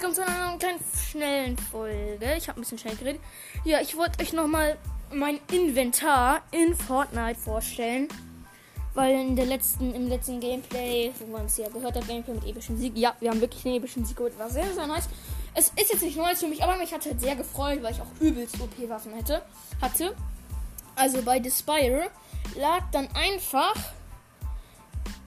herzlich willkommen zu einer kleinen schnellen Folge. Ich habe ein bisschen schnell geredet. Ja, ich wollte euch nochmal mein Inventar in Fortnite vorstellen. Weil in der letzten, im letzten Gameplay, wo man es ja gehört hat, Gameplay mit epischem Sieg. Ja, wir haben wirklich einen epischen Sieg geholt. War sehr, sehr nice. Es ist jetzt nicht neu für mich, aber mich hat halt sehr gefreut, weil ich auch übelst OP-Waffen hätte, hatte. Also bei The Spire lag dann einfach.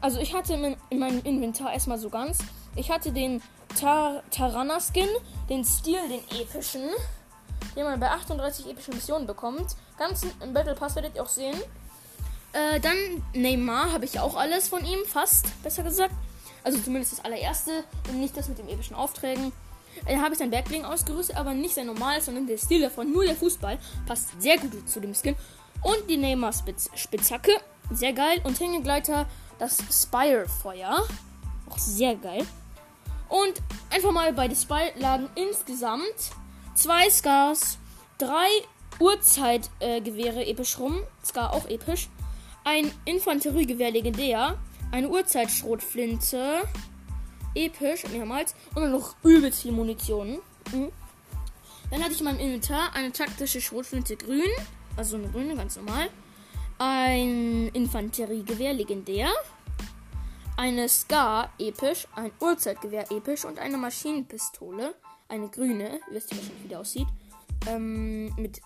Also ich hatte in meinem Inventar erstmal so ganz. Ich hatte den Tar Tarana Skin, den Stil, den epischen, den man bei 38 epischen Missionen bekommt. Ganz im Battle Pass werdet ihr auch sehen. Äh, dann Neymar habe ich auch alles von ihm, fast, besser gesagt. Also zumindest das allererste und nicht das mit den epischen Aufträgen. Äh, habe ich sein Bergbling ausgerüstet, aber nicht sein normales, sondern der Stil davon, nur der Fußball. Passt sehr gut zu dem Skin. Und die Neymar Spitz Spitzhacke, sehr geil. Und Hängegleiter, das Spire-Feuer, auch sehr geil. Und einfach mal bei The Spy lagen insgesamt zwei Scars, drei Uhrzeitgewehre äh, episch rum, Scar auch episch, ein Infanteriegewehr legendär, eine Uhrzeitschrotflinte, episch, mehrmals, und dann noch übelst viel Munition. Mhm. Dann hatte ich in meinem Inventar eine taktische Schrotflinte grün, also eine grüne, ganz normal, ein Infanteriegewehr legendär, eine Scar episch, ein Uhrzeitgewehr episch und eine Maschinenpistole, eine grüne, wisst ihr wahrscheinlich, wie die aussieht, ähm, mit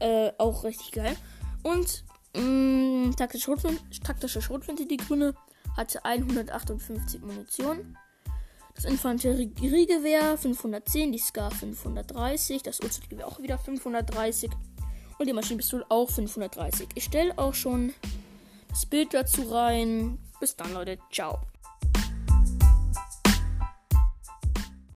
äh, auch richtig geil. Und mh, mm, taktische, Schrotflinte, taktische Schrotflinte, die grüne, hatte 158 Munition. Das Infanteriegewehr 510, die Scar 530, das Uhrzeitgewehr auch wieder 530 und die Maschinenpistole auch 530. Ich stelle auch schon das Bild dazu rein. Bis dann, Leute. Ciao.